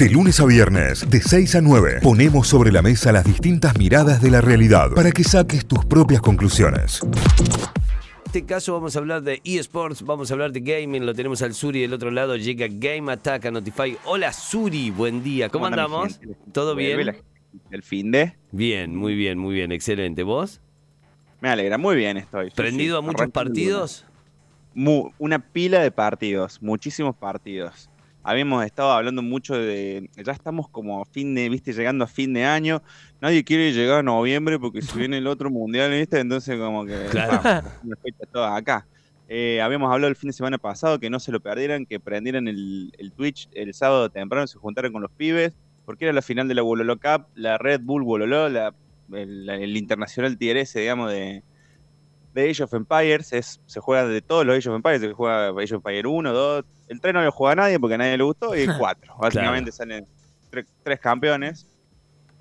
De lunes a viernes, de 6 a 9, ponemos sobre la mesa las distintas miradas de la realidad para que saques tus propias conclusiones. En este caso vamos a hablar de eSports, vamos a hablar de gaming, lo tenemos al Suri del otro lado, llega Game Attack a Notify. Hola Suri, buen día, ¿cómo, andamos? ¿Todo bien? El fin de. Bien, muy bien, muy bien, excelente. ¿Vos? Me alegra, muy bien estoy. ¿Prendido sí. a muchos partidos? Una pila de partidos, muchísimos partidos. Habíamos estado hablando mucho de. Ya estamos como a fin de, viste, llegando a fin de año. Nadie quiere llegar a noviembre porque se viene el otro mundial, viste. Entonces, como que. Claro. vamos, fecha toda acá. Eh, habíamos hablado el fin de semana pasado que no se lo perdieran, que prendieran el, el Twitch el sábado temprano, se juntaran con los pibes, porque era la final de la Wololo Cup, la Red Bull Wololo, la, el, el internacional tier S, digamos, de, de Age of Empires. Es, se juega de todos los Age of Empires, se juega Age of Empires 1, 2. El 3 no lo juega nadie porque a nadie le gustó, y el 4. Básicamente salen tre- tres campeones.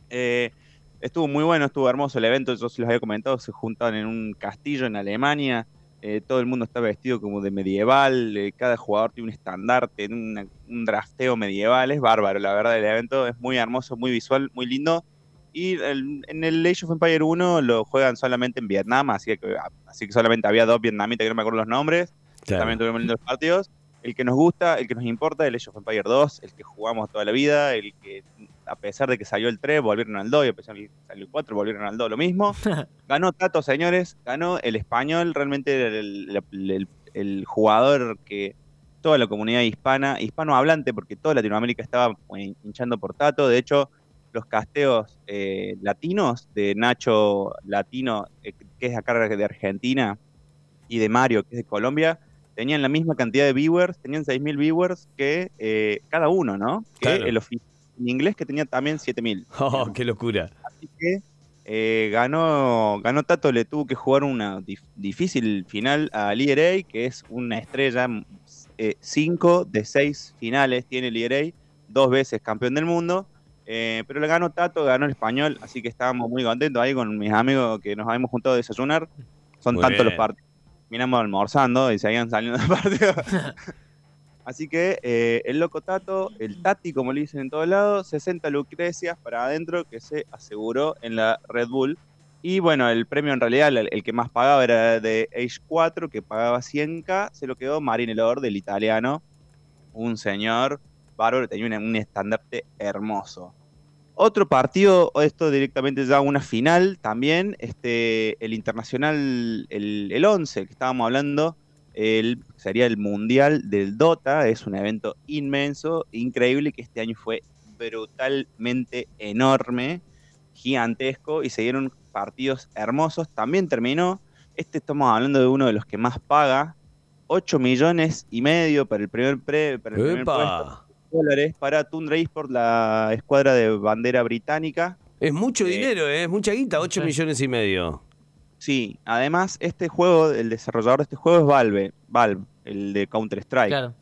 Eh, estuvo muy bueno, estuvo hermoso el evento, yo se los había comentado, se juntaban en un castillo en Alemania. eh, todo el mundo está vestido como de medieval, eh, cada jugador tiene un estandarte, una- un drafteo medieval, es bárbaro, la verdad, el evento es muy hermoso, muy visual, muy lindo. Y el- en el Age of Empire 1 lo juegan solamente en Vietnam, así que, así que solamente había dos vietnamitas que no me acuerdo los nombres. Claro. También tuvimos lindos partidos. El que nos gusta, el que nos importa, el Age of Empire 2, el que jugamos toda la vida, el que a pesar de que salió el 3, volvieron al 2, y a pesar de que salió el 4, volvieron al 2, lo mismo. Ganó Tato, señores, ganó el español, realmente el, el- el- el jugador que toda la comunidad hispana, hispanohablante, porque toda Latinoamérica estaba eh, hinchando por Tato, de hecho, los casteos eh, latinos de Nacho Latino, eh, que es acá de Argentina, y de Mario, que es de Colombia, tenían la misma cantidad de viewers, tenían 6.000 viewers que eh, cada uno, ¿no? Que el en inglés que tenía también 7.000. Oh, qué locura. Así que eh, ganó, ganó Tato, le tuvo que jugar una dif- difícil final a Lee que es una estrella, 5 de 6 finales tiene Lee dos veces campeón del mundo. Eh, pero le ganó Tato, ganó el español, así que estábamos muy contentos ahí con mis amigos que nos habíamos juntado a desayunar. Son Muy tantos los partidos. Miramos almorzando y seguían saliendo de partidos. Así que eh, el loco Tato, el Tati, como le dicen en todos lados, 60 lucrecias para adentro que se aseguró en la Red Bull. Y bueno, el premio en realidad, el, el que más pagaba era de Age 4, que pagaba 100k, se lo quedó Marine Lord, del italiano, un señor bárbaro, tenía una- un estandarte hermoso. Otro partido, esto directamente ya una final también, este, el internacional, el, el 11, que estábamos hablando, el, sería el Mundial del Dota, es un evento inmenso, increíble, que este año fue brutalmente enorme, gigantesco, y se dieron partidos hermosos. También terminó, este estamos hablando de uno de los que más paga, 8 millones y medio para el primer, pre, para el primer puesto. Dólares para Tundra Esports, la escuadra de bandera británica. Es mucho Eh, dinero, ¿eh? es mucha guita, 8 Sí. millones y medio. Sí, además este juego, el desarrollador de este juego es Valve, Valve, el de Counter Strike. Claro.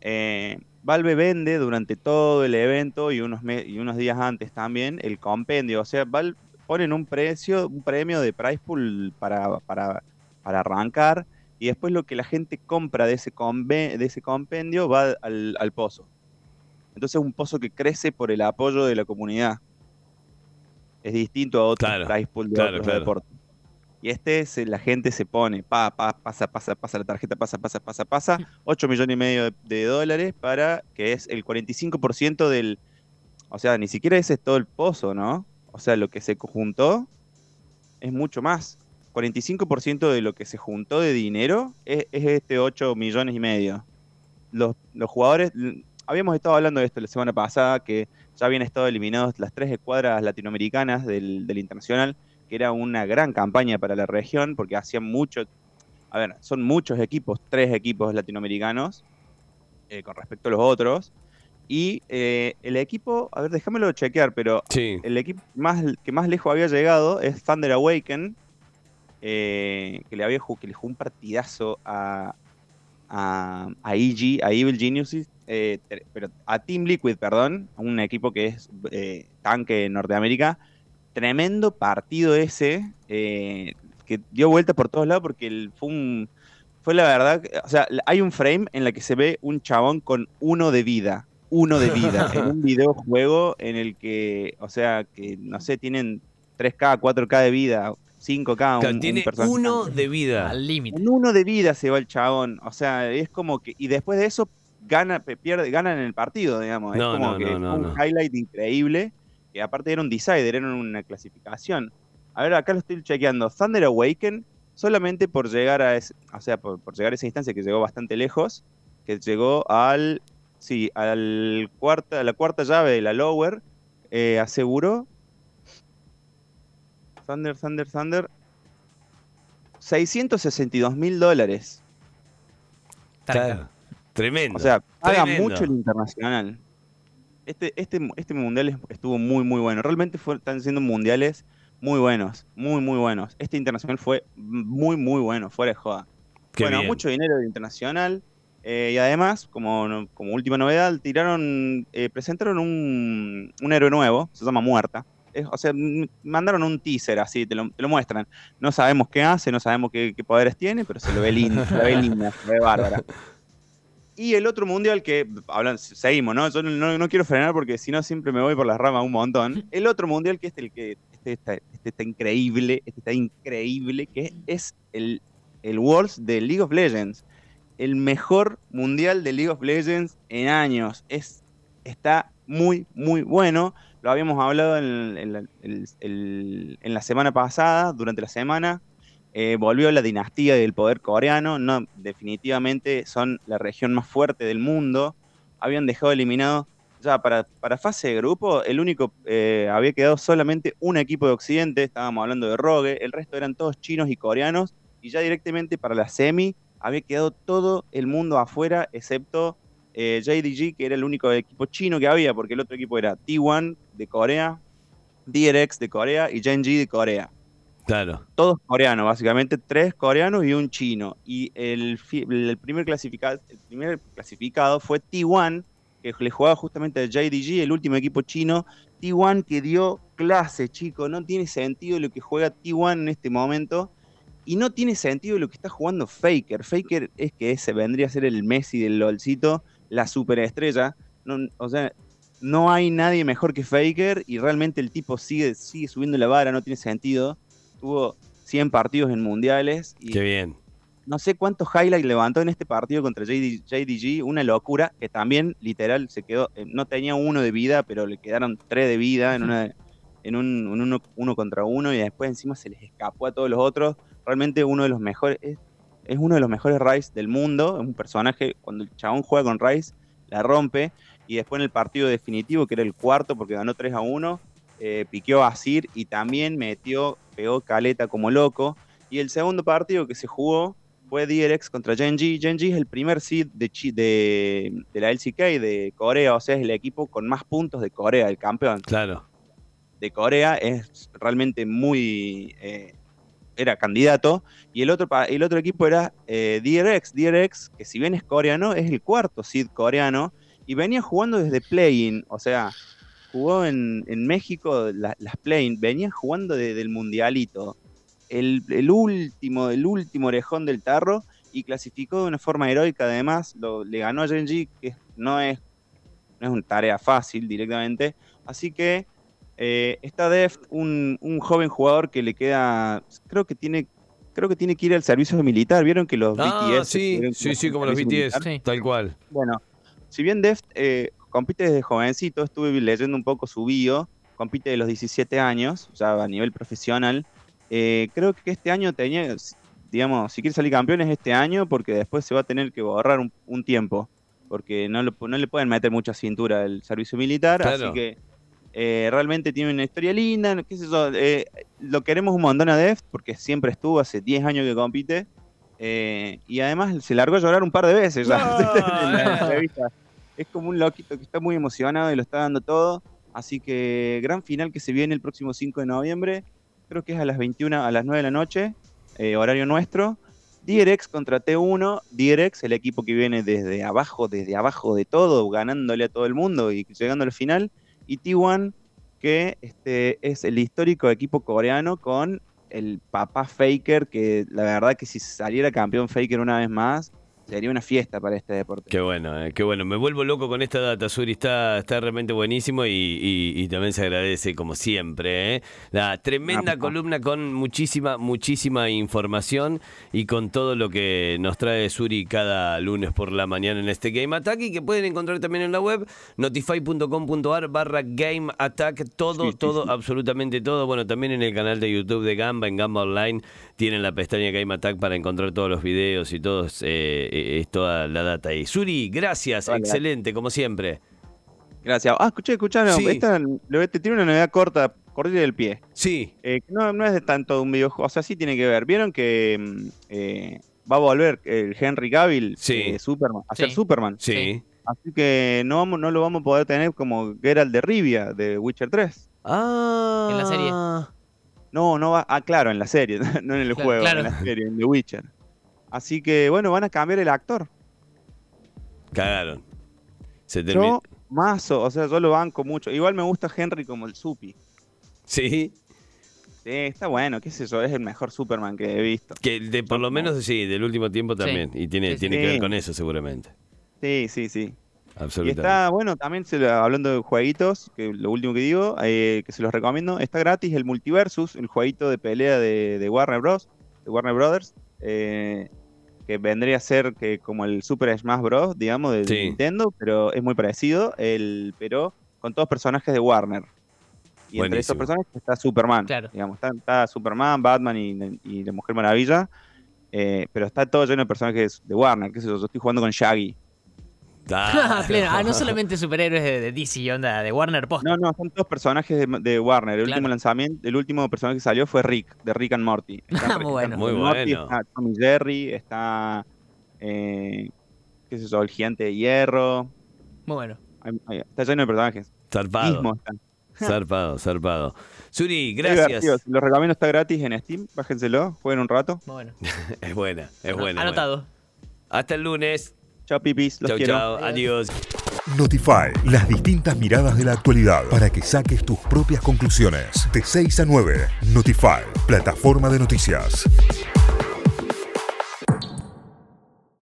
Eh, Valve vende durante todo el evento y unos y unos días antes también el compendio, o sea, Valve ponen un precio, un premio de price pool para, para, para arrancar y después lo que la gente compra de ese, de ese compendio va al, al pozo. Entonces es un pozo que crece por el apoyo de la comunidad. Es distinto a otros Claro, price pool de claro, otros claro. deportes. Y este se, la gente se pone, pa, pa, pasa, pasa, pasa la tarjeta, pasa, pasa, pasa, pasa, 8 millones y medio de, de dólares para que es el 45% del, o sea, ni siquiera ese es todo el pozo, ¿no? O sea, lo que se juntó es mucho más. 45% de lo que se juntó de dinero es, es este 8 millones y medio. Los, los jugadores, habíamos estado hablando de esto la semana pasada, que ya habían estado eliminados las tres escuadras latinoamericanas del, del internacional, que era una gran campaña para la región, porque hacían mucho, a ver, son muchos equipos, tres equipos latinoamericanos, eh, con respecto a los otros, y eh, el equipo, a ver, déjamelo chequear, pero Sí. el equipo más, que más lejos había llegado es Thunder Awaken, eh, que le había jugado, que le jugó un partidazo a, a, a EG, a Evil Geniuses, eh, pero a Team Liquid, perdón, un equipo que es eh, tanque en Norteamérica. Tremendo partido ese, eh, que dio vuelta por todos lados porque el- fue un, fue la verdad, o sea, hay un frame en la que se ve un chabón con uno de vida. uno de vida en un videojuego en el que, o sea, que no sé, tienen 3K, 4K de vida, 5K. Claro, un, un tiene personaje. uno de vida. Al límite. En uno de vida se va el chabón. O sea, es como que. Y después de eso gana, pierde, ganan en el partido, digamos. No, es como no, que no, no, un no. highlight increíble. Que aparte era un decider, era una clasificación. A ver, acá lo estoy chequeando. Thunder Awaken, solamente por llegar a ese- o sea, por, por llegar a esa instancia que llegó bastante lejos, que llegó al. Sí, al cuarta, a la cuarta llave de la lower, eh, aseguró. Thunder, Thunder, Thunder. 662 mil dólares. Claro. Tremendo. O sea, paga Tremendo. mucho el internacional. Este, este, este mundial es- estuvo muy, muy bueno. Realmente fue- están siendo mundiales muy buenos, muy, muy buenos. Este internacional fue muy, muy bueno, fuera de joda. Qué bueno, bien. mucho dinero del internacional. eh, y además, como, como última novedad, tiraron, eh, presentaron un, un héroe nuevo, se llama Muerta. O sea, mandaron un teaser así, te lo, lo muestran. No sabemos qué hace, no sabemos qué, poderes tiene, pero se lo ve lindo, se la ve linda, se la ve bárbara. Y el otro mundial que, hablan, seguimos, ¿no? Yo no quiero frenar porque si no siempre me voy por las ramas un montón. El otro mundial que es el que, este está, este está increíble, este está increíble, que es el, el Worlds de League of Legends. El mejor mundial de League of Legends en años. Es, está muy, muy bueno. Lo habíamos hablado en, la semana pasada, durante la semana. Eh, volvió la dinastía del poder coreano. No, definitivamente son la región más fuerte del mundo. Habían dejado eliminado ya para, para fase de grupo. El único, eh, había quedado solamente un equipo de Occidente. Estábamos hablando de Rogue. El resto eran todos chinos y coreanos. Y ya directamente para la semi había quedado todo el mundo afuera, excepto eh, JDG, que era el único equipo chino que había, porque el otro equipo era T1 de Corea, DRX de Corea y Genji de Corea Claro. todos coreanos, básicamente, tres coreanos y un chino. Y el primer, clasificado, el primer clasificado fue T1, que le jugaba justamente a JDG, el último equipo chino. T1 que dio clase, chico. No tiene sentido lo que juega T1 en este momento. Y no tiene sentido lo que está jugando Faker. Faker es que ese vendría a ser el Messi del LOLcito, la superestrella. No, o sea, no hay nadie mejor que Faker y realmente el tipo sigue, sigue subiendo la vara, no tiene sentido. Tuvo 100 partidos en mundiales y Qué bien. no sé cuántos highlights levantó en este partido contra JD JDG, una locura, que también literal se quedó, eh, no tenía uno de vida, pero le quedaron tres de vida en, una, en un, un uno, uno contra uno y después encima se les escapó a todos los otros. Realmente uno de los mejores, es, uno de los mejores Rice del mundo, es un personaje, cuando el chabón juega con Rice, la rompe, y después en el partido definitivo, que era el cuarto, porque ganó 3 a 1, eh, piqueó a Sir y también metió, pegó caleta como loco. Y el segundo partido que se jugó fue DRX contra Genji. Genji es el primer seed de, de, de la LCK de Corea, o sea, es el equipo con más puntos de Corea, el campeón Claro. de Corea. Es realmente muy. eh, era candidato. Y el otro, el otro equipo era eh, DRX. DRX, que si bien es coreano, es el cuarto seed coreano. Y venía jugando desde play-in, o sea, jugó en, en México la- las play-in, venía jugando desde el mundialito. El, el último, el último orejón del tarro y clasificó de una forma heroica además, lo- le ganó a Genji, que no es, no es una tarea fácil directamente, así que eh, está Deft, un, un joven jugador que le queda, creo que tiene creo que tiene que ir al servicio militar, vieron que los Ah, BTS sí, sí, como los BTS. Sí. tal cual. Bueno, si bien Deft eh, compite desde jovencito, estuve leyendo un poco su bio, compite de los 17 años, ya a nivel profesional. Eh, creo que este año tenía, digamos, si quiere salir campeón es este año, porque después se va a tener que borrar un, un tiempo, porque no, lo- no le pueden meter mucha cintura al servicio militar, Claro. así que eh, realmente tiene una historia linda, qué sé yo, eh, lo queremos un montón a Deft, porque siempre estuvo, hace 10 años que compite, eh, y además se largó a llorar un par de veces ya en la entrevista. Es como un loquito que está muy emocionado y lo está dando todo. Así que gran final que se viene el próximo 5 de noviembre. Creo que es a las 21, a las 9 de la noche, eh, horario nuestro. DRX contra T1. DRX, el equipo que viene desde abajo, desde abajo de todo, ganándole a todo el mundo y llegando al final. Y T1, que este, es el histórico equipo coreano con el papá Faker, que la verdad que si saliera campeón Faker una vez más, sería una fiesta para este deporte. Qué bueno, eh, qué bueno. Me vuelvo loco con esta data, Suri. Está, está realmente buenísimo y, y- y también se agradece, como siempre. ¿eh? La tremenda Ah, columna con muchísima, muchísima información y con todo lo que nos trae Suri cada lunes por la mañana en este Game Attack y que pueden encontrar también en la web notify.com.ar barra Game Attack. Todo, Sí, todo, sí. absolutamente todo. Bueno, también en el canal de YouTube de Gamba, en Gamba Online, tienen la pestaña Game Attack para encontrar todos los videos y todos, eh, es toda la data ahí. Suri, gracias, Vale. excelente, como siempre. Gracias. Ah, escuché, escuché, no, Sí. esta lo- te tiene una novedad corta, cortita del pie. Sí, Eh, no, no es de tanto un videojuego, o sea, sí tiene que ver. ¿Vieron que mm, eh, va a volver el Henry Cavill Sí. eh, Superman, a ser. Superman? sí. Sí. Así que no, vamos, no lo vamos a poder tener como Geralt de Rivia de Witcher 3. Ah. En la serie. No, no va. Ah, claro, en la serie, no en el Claro, juego, claro. en la serie, en The Witcher. Así que bueno, van a cambiar el actor. Cagaron. Se terminó. Yo, mazo, o sea, yo lo banco mucho. Igual me gusta Henry como el Supi. Sí, Sí, está bueno, qué sé yo, es el mejor Superman que he visto. que de, por lo menos sí, del último tiempo también. Y tiene, Sí, sí. tiene que ver con eso seguramente. Sí, sí, sí. Y Absolutamente. está, bueno, también se hablando de jueguitos, que lo último que digo, eh, que se los recomiendo, está gratis el Multiversus, el jueguito de pelea de, de Warner Bros. De Warner Brothers, eh, que vendría a ser que como el Super Smash Bros, digamos, de Sí. Nintendo, pero es muy parecido, el, pero con todos personajes de Warner. Y entre esos personajes está Superman. Claro. Digamos, está, está Superman, Batman y, y la Mujer Maravilla. eh, pero está todo lleno de personajes de Warner. ¿Qué sé yo? Yo estoy jugando con Shaggy. Claro. Ah, no solamente superhéroes de, de DC, onda, de Warner Post. No, no, son todos personajes de, de Warner. El Claro. último lanzamiento, el último personaje que salió fue Rick, de Rick and Morty. Está, Muy bueno. Muy Morty, bueno. Está Tommy Jerry, está, eh, qué sé yo, el gigante de hierro. Muy bueno. Está lleno de personajes. Zarpado. Zarpado, zarpado. Suri, Es gracias. Los recomiendo, está gratis en Steam. Bájenselo, jueguen un rato. Muy bueno. Es buena, es buena. Anotado. buena. Hasta el lunes. Chao, pipis. Los Chau, quiero. chau. Adiós. Notify, las distintas miradas de la actualidad para que saques tus propias conclusiones. De 6 a 9, Notify, plataforma de noticias.